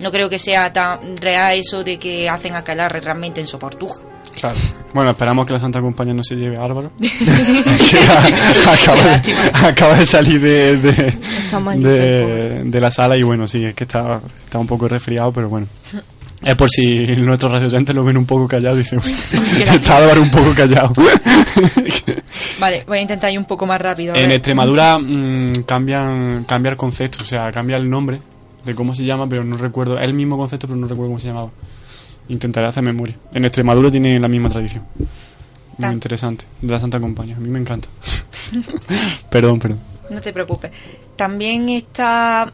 no creo que sea tan real eso de que hacen aquelarre realmente en Soportuja. Claro. Bueno, esperamos que la Santa Compañía no se lleve a Álvaro. Que acaba, de, acaba de salir de, de, de, de la sala y bueno, sí, es que está, está un poco resfriado, pero bueno. Es por si nuestros radioyentes lo ven un poco callado y dicen, "Uy, está Álvaro un poco callado. Vale, voy a intentar ir un poco más rápido. a en. Extremadura mm, cambian, cambia el concepto, o sea, cambia el nombre de cómo se llama, pero no recuerdo, es el mismo concepto, pero no recuerdo cómo se llamaba. Intentaré hacer memoria. En Extremadura tiene la misma tradición. Muy interesante. De la Santa Compañía. A mí me encanta. perdón, perdón. No te preocupes. También está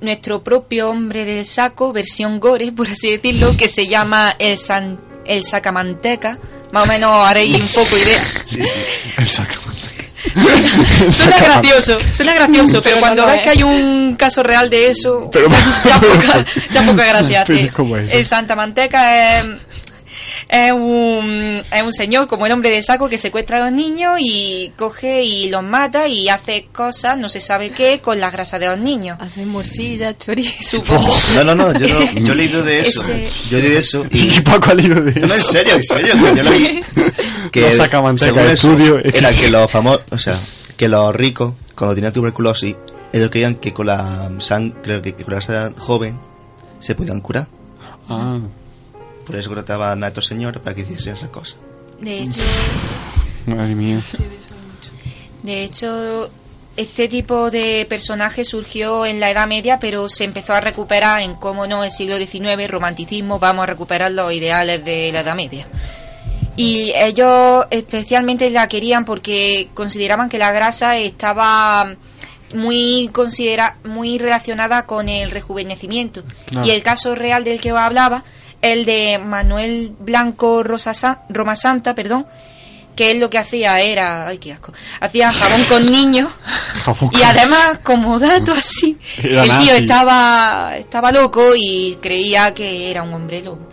nuestro propio hombre del saco, versión gore, por así decirlo, que se llama el, san, el sacamanteca. Más o menos haréis un poco idea. Sí, sí. El saco. Suena gracioso, suena gracioso, pero Pero cuando no ves es. que hay un caso real de eso, Pero- da, poca, da poca gracia. Pero. ¿cómo es? El Santa Manteca es, es un, es un señor como el hombre de saco que secuestra a los niños y coge y los mata y hace cosas, no se sabe qué, con la grasa de los niños. Hacen morcilla, chorizo. No, no, no, yo, no, yo he leído de eso. Ese- Yo he leído de eso y... Y Paco ha leído de No, no, en eso. serio, en serio, que yo. Que Lo saca manteca, según eso, estudio, es que- Era que los famosos, o sea, que los ricos, cuando tenían tuberculosis, ellos creían que con la sangre, creo que, que con la grasa joven, se podían curar. Ah, Por eso contrataban a estos señores para que hiciesen esas cosas. De hecho, madre mía. de hecho, este tipo de personaje surgió en la Edad Media, pero se empezó a recuperar en, cómo no, el siglo XIX, romanticismo, vamos a recuperar los ideales de la Edad Media. Y ellos especialmente la querían porque consideraban que la grasa estaba muy considera muy relacionada con el rejuvenecimiento. Claro. Y el caso real del que os hablaba, el de Manuel Blanco Rosa Sa- Roma Santa, perdón, que él lo que hacía era, ay qué asco, hacía jabón con niños y además como dato así, Era el nazi. tío estaba estaba loco y creía que era un hombre lobo.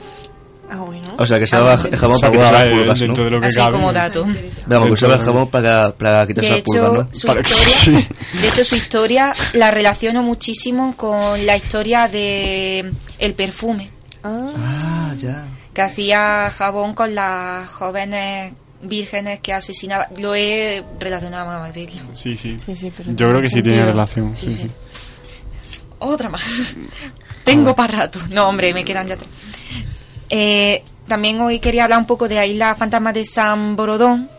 Ah, bueno. O sea, que se daba el jabón para a las pulgas, ¿no? de lo que Así cabe. como dato. Vamos, que usaba jabón para, para quitarse las pulgas, ¿no? su Para historia, de hecho, su historia la relaciono muchísimo con la historia de el perfume, Ah, Ah, ya. que hacía jabón con las jóvenes vírgenes que asesinaba. Lo he relacionado más verlo. Sí, sí. Sí, sí, pero Yo creo que sí tiene relación. Sí, Sí, sí. sí. Otra más. Tengo para rato. No, hombre, me quedan ya tres. Eh, también hoy quería hablar un poco de la isla Fantasma de San Borodón,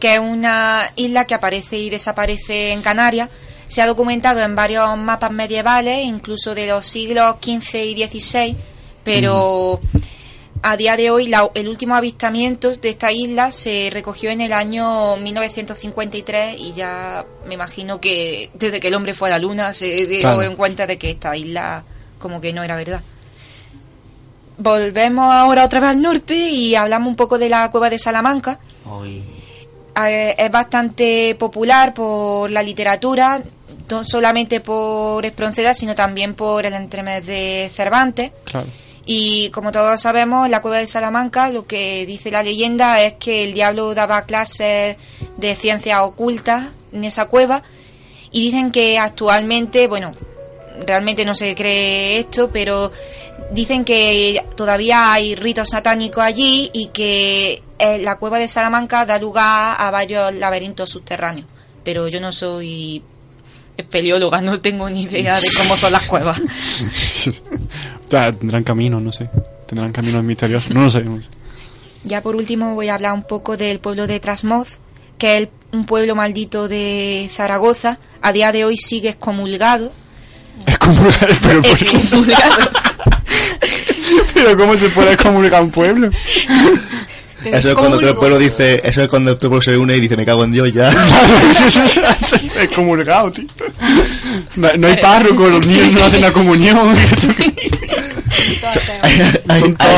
que es una isla que aparece y desaparece en Canarias. Se ha documentado en varios mapas medievales, incluso de los siglos XV y XVI, pero a día de hoy la- el último avistamiento de esta isla se recogió en el año 1953 y ya me imagino que desde que el hombre fue a la luna se Claro. en cuenta de que esta isla como que no era verdad. Volvemos ahora otra vez al norte y hablamos un poco de la cueva de Salamanca. Ay, es bastante popular por la literatura, no solamente por Espronceda, sino también por el entremés de Cervantes. Claro. Y como todos sabemos, en la cueva de Salamanca lo que dice la leyenda es que el diablo daba clases de ciencias ocultas en esa cueva. Y dicen que actualmente, bueno, realmente no se cree esto, pero dicen que todavía hay ritos satánicos allí y que eh, la cueva de Salamanca da lugar a varios laberintos subterráneos. Pero yo no soy espeleóloga, no tengo ni idea de cómo son las cuevas. Tendrán caminos, no sé. Tendrán caminos misteriosos. No lo sé. Ya por último voy a hablar un poco del pueblo de Trasmoz, que es el- un pueblo maldito de Zaragoza. A día de hoy sigue excomulgado. Es como... Pero, ¿por qué? Excomulgado. pero ¿cómo se puede comunicar un pueblo? Eso es cuando otro pueblo dice, eso es cuando otro pueblo se une y dice, me cago en Dios ya. es comulgado, tío. No, no hay párroco, los niños no hacen la comunión. Ahí, Son todos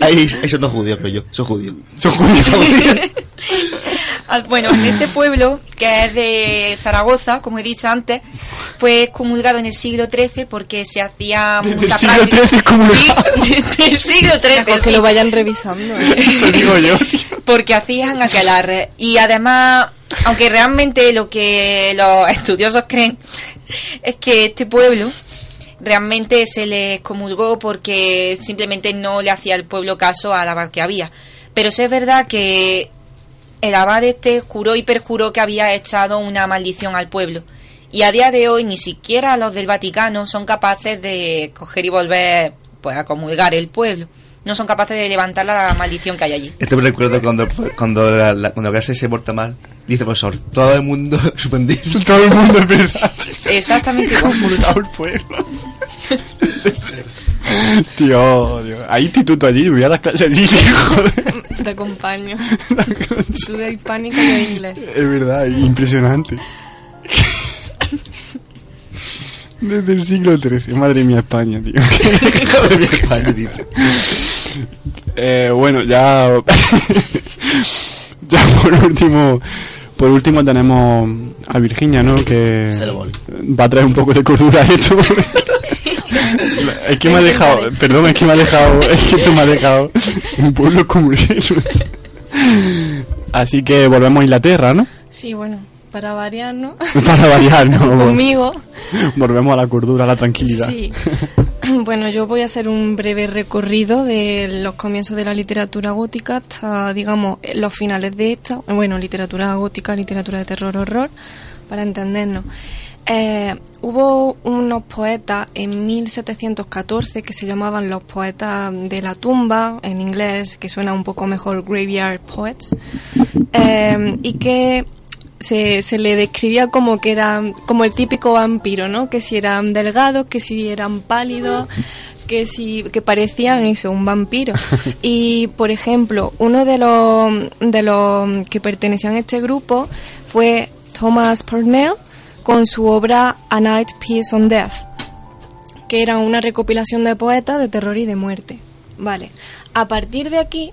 ahí, son dos judíos, pero yo, son judíos. Son judíos. Ah, Bueno, en este pueblo, que es de Zaragoza, como he dicho antes, fue excomulgado en el siglo XIII porque se hacía Desde el mucha siglo práctica- XIII excomulgado. Sí, del siglo XIII, Mejor que sí. lo vayan revisando. ¿eh? Eso digo yo, tío. porque hacían aquelarre. Y además, aunque realmente lo que los estudiosos creen es que este pueblo realmente se le excomulgó porque simplemente no le hacía el pueblo caso al abad que había. Pero sí es verdad que el abad este juró y perjuró que había echado una maldición al pueblo. Y a día de hoy ni siquiera los del Vaticano son capaces de coger y volver pues a comulgar el pueblo. No son capaces de levantar la maldición que hay allí. Esto me recuerdo cuando, cuando, la, la- cuando la clase se porta mal, dice el profesor, todo el mundo suspendido. Todo el mundo es verdad. Tío. Exactamente igual. El pueblo. Tío, tío. Hay instituto allí, voy a las clases allí, tío, joder. Te acompaño. Tú de hispánica y yo de inglés. Es verdad, impresionante. Desde el siglo XIII, madre mía España, tío. Joder, mi España, dice. Eh, bueno, ya. ya por último. Por último tenemos a Virginia, ¿no? Que va a traer un poco de cordura a esto. es que me ha dejado, perdón, es que me ha dejado, es que esto me ha dejado un pueblo como. Así que volvemos a Inglaterra, ¿no? Sí, bueno, para variar, ¿no? Para variar, ¿no? Conmigo. Volvemos a la cordura, a la tranquilidad. Sí. Bueno, yo voy a hacer un breve recorrido de los comienzos de la literatura gótica hasta, digamos, los finales de esta. Bueno, literatura gótica, literatura de terror, horror, para entendernos. Eh, hubo unos poetas en 1714 que se llamaban los poetas de la tumba, en inglés, que suena un poco mejor graveyard poets, eh, y que se, se le describía como que eran como el típico vampiro, ¿no? Que si eran delgados, que si eran pálidos, que si que parecían eso, un vampiro. Y por ejemplo, uno de los de los que pertenecían a este grupo fue Thomas Purnell con su obra A Night Peace on Death, que era una recopilación de poetas de terror y de muerte. Vale. A partir de aquí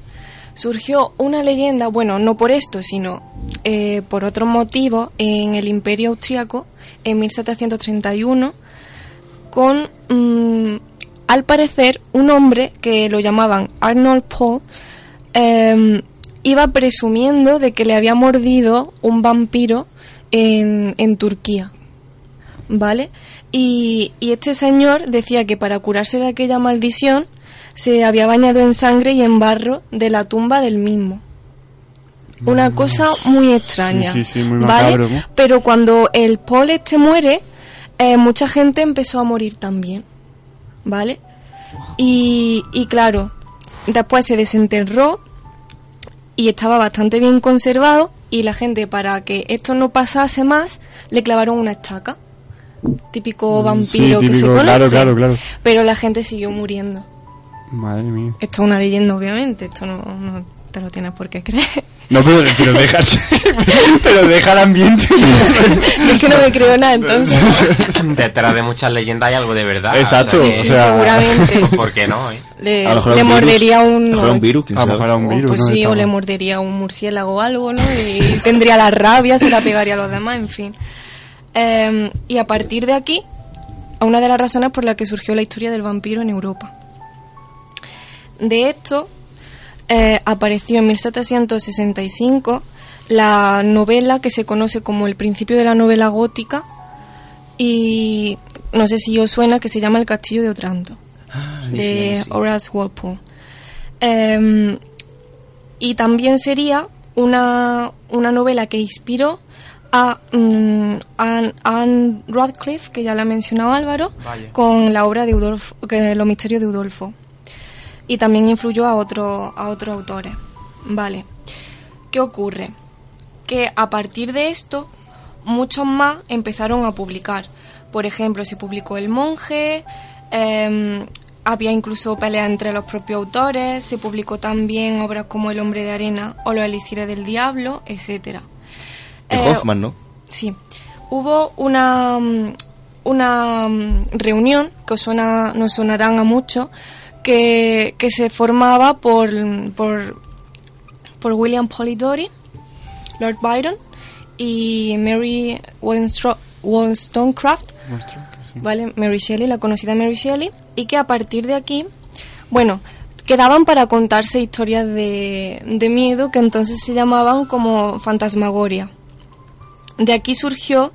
surgió una leyenda, bueno, no por esto, sino eh, por otro motivo, en el Imperio Austriaco, en 1731, con, mm, al parecer, un hombre que lo llamaban Arnold Paul, eh, iba presumiendo de que le había mordido un vampiro en, en Turquía. ¿Vale? Y, y este señor decía que para curarse de aquella maldición se había bañado en sangre y en barro de la tumba del mismo. Una cosa muy extraña. Sí, sí, sí, muy ¿vale? Pero cuando el Paul este muere, eh, mucha gente empezó a morir también. ¿Vale? Y, y claro, después se desenterró y estaba bastante bien conservado y la gente para que esto no pasase más le clavaron una estaca Típico vampiro sí, que se conoce. claro, claro, claro. Pero la gente siguió muriendo. Madre mía. Esto es una leyenda, obviamente. Esto no, no te lo tienes por qué creer. No, pero, pero deja, pero deja el ambiente. es que no me creo nada, entonces. Detrás de muchas leyendas hay algo de verdad. Exacto, o sea- seguramente. ¿Por qué no? eh? Le, A lo mejor le era un virus. mordería A un. lo mejor era un virus, A lo mejor un o, virus, pues ¿no? sí, o le mordería un murciélago o algo, ¿no? Y tendría la rabia, se la pegaría a los demás, en fin. Eh, y a partir de aquí, a una de las razones por las que surgió la historia del vampiro en Europa. De hecho, eh, apareció en 1765 la novela que se conoce como el principio de la novela gótica y no sé si os suena que se llama El castillo de Otranto Ah, de sí, sí. Horace Walpole. Em, y también sería una, una novela que inspiró a mm, Anne, Anne Radcliffe, que ya la ha mencionado Álvaro, Vaya. con la obra de Udolfo, que, Los misterios de Udolfo. Y también influyó a, otro, a otros autores. Vale. ¿Qué ocurre? Que a partir de esto, muchos más empezaron a publicar. Por ejemplo, se publicó El Monje, em, había incluso peleas entre los propios autores, se publicó también obras como El Hombre de Arena o Los Elixires del Diablo, etcétera. Es Eh, Hoffman, ¿no? Sí. Hubo una, una mm, reunión que os suena, nos sonarán a mucho, que, que se formaba por, por, por William Polidori, Lord Byron y Mary Wollstonecraft, sí. ¿vale? Mary Shelley, la conocida Mary Shelley, y que a partir de aquí, bueno, quedaban para contarse historias de, de miedo que entonces se llamaban como fantasmagoria. De aquí surgió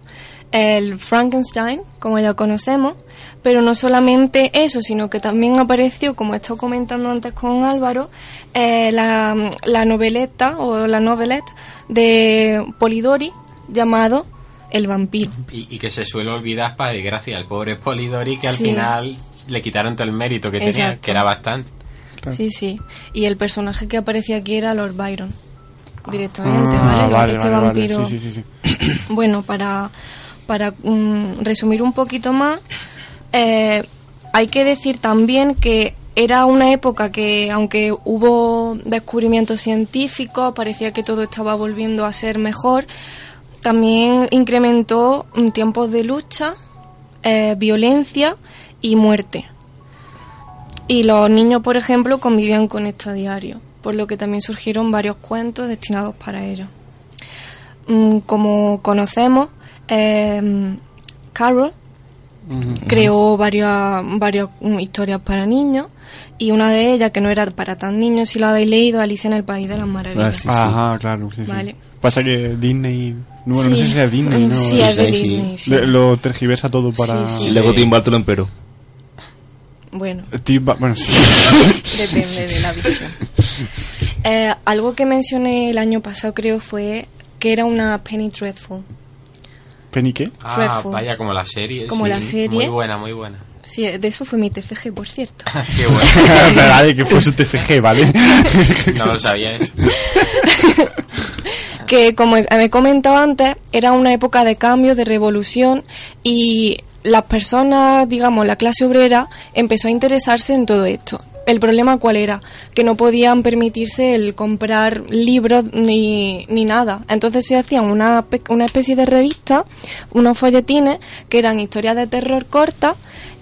el Frankenstein, como ya conocemos, pero no solamente eso, sino que también apareció, como he estado comentando antes con Álvaro, eh, la, la noveleta o la novelette de Polidori llamado El vampiro. Y, y que se suele olvidar, para desgracia, al pobre Polidori, que al Sí. final le quitaron todo el mérito que tenía, que era bastante. Sí, sí. Y el personaje que aparecía aquí era Lord Byron. Directamente, Ah, ¿vale? vale, este vale, vampiro. Sí, sí, sí, sí. Bueno, para, para mm, resumir un poquito más, eh, hay que decir también que era una época que, aunque hubo descubrimientos científicos, parecía que todo estaba volviendo a ser mejor, también incrementó mm, tiempos de lucha, eh, violencia y muerte. Y los niños, por ejemplo, convivían con esto a diario, por lo que también surgieron varios cuentos destinados para ellos. Mm, Como conocemos, eh, Carol creó varias, varias mm, historias para niños y una de ellas, que no era para tan niños, si lo habéis leído, Alicia en el País de las Maravillas. Ah, sí, sí. Ajá, claro. Sí, sí. Vale. Pasa que Disney. Bueno, no sé si es Disney, ¿no? Sí, es de Disney, sí. Disney, sí. Le- Lo tergiversa todo para. Sí, Y luego Tim Burton lo emperó. Bueno, Steve Ba- bueno, sí. depende de la visión. Eh, algo que mencioné el año pasado creo fue que era una Penny Dreadful. ¿Penny qué? Ah, Dreadful. vaya, como la serie. Como sí. la serie. Muy buena, muy buena. Sí, de eso fue mi TFG, por cierto. Qué bueno. vale, que fue su TFG, ¿vale? No lo sabía eso. que como he he comentado antes, era una época de cambio, de revolución y las personas, digamos, la clase obrera empezó a interesarse en todo esto. El problema cuál era? Que no podían permitirse el comprar libros ni, ni nada. Entonces se hacían una, una especie de revista, unos folletines que eran historias de terror cortas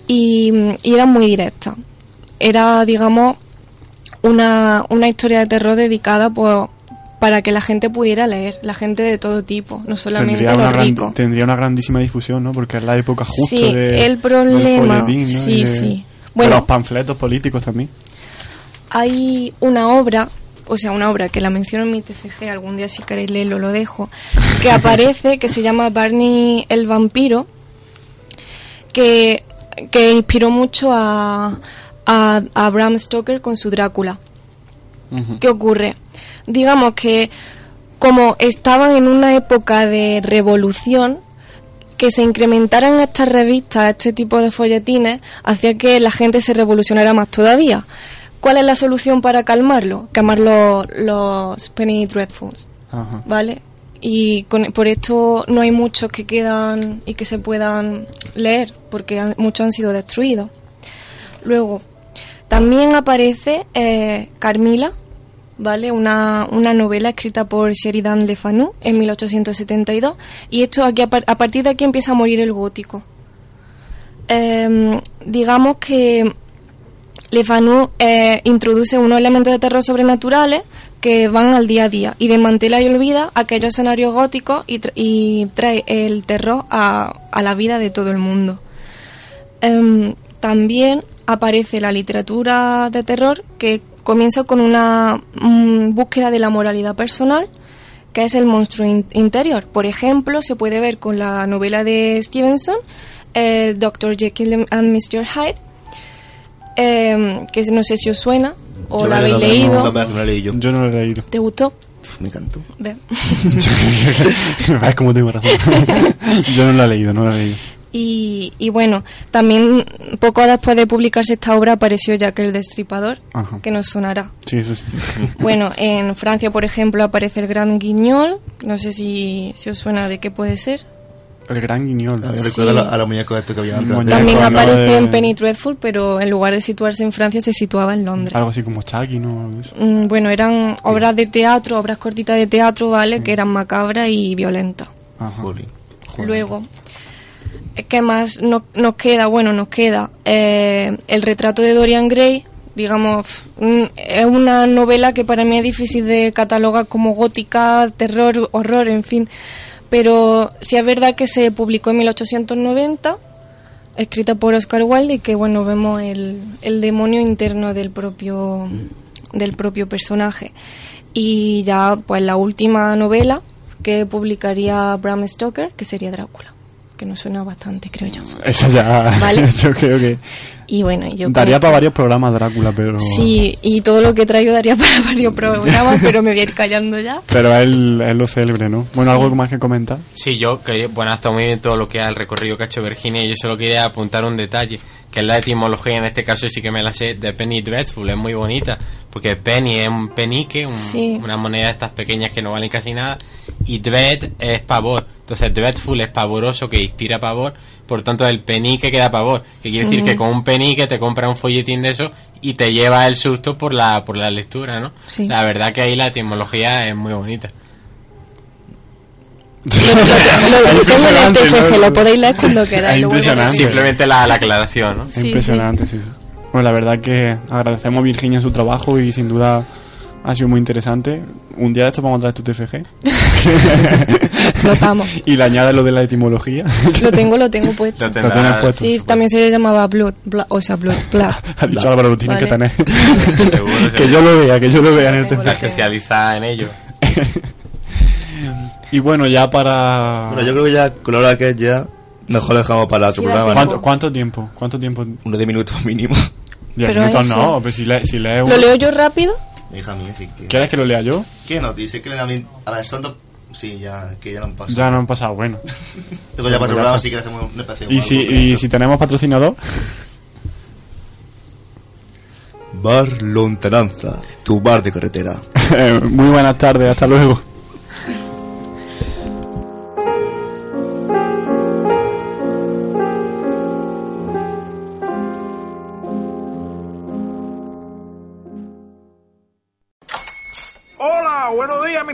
y, y eran muy directas. Era, digamos, una, una historia de terror dedicada por, para que la gente pudiera leer, la gente de todo tipo, no solamente Tendría una, gran- tendría una grandísima difusión, ¿no? Porque es la época justo Sí, de, el problema- del folletín, ¿no? sí, de- sí. Bueno. los panfletos políticos también. Hay una obra, o sea, una obra que la menciono en mi TFG, algún día si queréis leerlo lo dejo, que aparece, que se llama Barney el vampiro, que, que inspiró mucho a, a, a Bram Stoker con su Drácula. ¿Qué ocurre? Digamos que como estaban en una época de revolución, que se incrementaran estas revistas, este tipo de folletines, hacía que la gente se revolucionara más todavía. ¿Cuál es la solución para calmarlo? Quemar los, los Penny Dreadfuls, Ajá. ¿vale? y con- por esto no hay muchos que quedan y que se puedan leer, porque han- muchos han sido destruidos. Luego, también aparece eh, Carmila, ¿vale? Una, una novela escrita por Sheridan Le Fanu en 1872, y esto aquí, a, par- a partir de aquí empieza a morir el gótico. Em, digamos que Le Fanu eh, introduce unos elementos de terror sobrenaturales que van al día a día y desmantela y olvida aquellos escenarios góticos y, y trae el terror a, a la vida de todo el mundo. Em, también aparece la literatura de terror que comienza con una mm, búsqueda de la moralidad personal, que es el monstruo in- interior. Por ejemplo, se puede ver con la novela de Stevenson, el Dr. Jekyll and Mr. Hyde, em, que no sé si os suena o Yo la habéis leído. no me- no la leí yo. Yo no lo he leído. ¿Te gustó? Uf, me encantó. Ve. es como tengo razón. Yo no lo he leído, no lo he leído. Y, y bueno, también poco después de publicarse esta obra apareció Jack el Destripador, Ajá. que nos sonará. Sí, eso sí. Bueno, en Francia, por ejemplo, aparece el Gran Guiñol, no sé si, si os suena de qué puede ser. El gran guiñol. A mí me recuerda a los- a muñecos estos que había antes. También ¿no? aparece de- en Penny Dreadful, pero en lugar de situarse en Francia se situaba en Londres. Algo así como Chucky, ¿no? Mm, Bueno, eran obras de teatro, obras cortitas de teatro, ¿vale? Que eran macabras y violentas. Ajá. Luego, ¿qué más no- nos queda? Bueno, nos queda eh, el retrato de Dorian Gray. Digamos, mm, es una novela que para mí es difícil de catalogar como gótica, terror, horror, en fin. Pero sí es verdad que se publicó en 1890, escrita por Oscar Wilde, y que bueno, vemos el, el demonio interno del propio, del propio personaje. Y ya, pues la última novela que publicaría Bram Stoker, que sería Drácula, que nos suena bastante, creo yo. Esa ya. Vale. yo creo que. Y bueno, y yo Daría para varios programas Drácula, pero. Sí, y todo lo que traigo daría para varios programas, pero me voy a ir callando ya. Pero es lo célebre, ¿no? Bueno, Sí. algo más que comentar. Sí, yo quería, bueno, está muy bien todo lo que es el recorrido que ha hecho Virginia. Yo solo quería apuntar un detalle, que es la etimología, en este caso sí que me la sé, de Penny Dreadful, es muy bonita, porque Penny es un penique, un- Sí. una moneda de estas pequeñas que no valen casi nada, y Dread es pavor. Entonces Dreadful es pavoroso, que inspira pavor, por tanto el penique que da pavor, que quiere decir que con un penique te compra un folletín de eso y te lleva el susto por la, por la lectura, ¿no? Sí. La verdad que ahí la etimología es muy bonita. Lo, lo podéis leer cuando queráis. Impresionante. Simplemente la, la aclaración, ¿no? Es Sí, impresionante, sí. sí. Bueno, la verdad que agradecemos a Virginia su trabajo y sin duda ha sido muy interesante. Un día de esto vamos a traer tu TFG Notamos. y le añades lo de la etimología. Lo tengo, lo tengo puesto. Lo Lo tienes puesto. Sí, también se llamaba Blood, Blood, o sea, Blood, Blood. ha dicho Álvaro, lo tienes Vale. que tener. Seguro, que seguro. yo lo vea, que yo lo vea en el TFG. especializada en ello. Y bueno, ya para... Bueno, yo creo que ya, con la hora que es ya, mejor lo dejamos para otro Sí, programa. ¿Cuánto, ¿Cuánto tiempo? ¿Cuánto tiempo? Uno de minutos mínimo. Diez Pero minutos eso- no, pero si, le, si lees ¿Lo leo yo rápido? Que... ¿Quieres que lo lea yo? ¿Qué no? Dice que me da a mí... A ver, son dos... Sí, ya, que ya no han pasado. Ya no han pasado, bueno. Tengo ya programa, está. así que hacemos un especial. Y si, y si tenemos patrocinador, Bar Lontananza, tu bar de carretera. muy buenas tardes, hasta luego.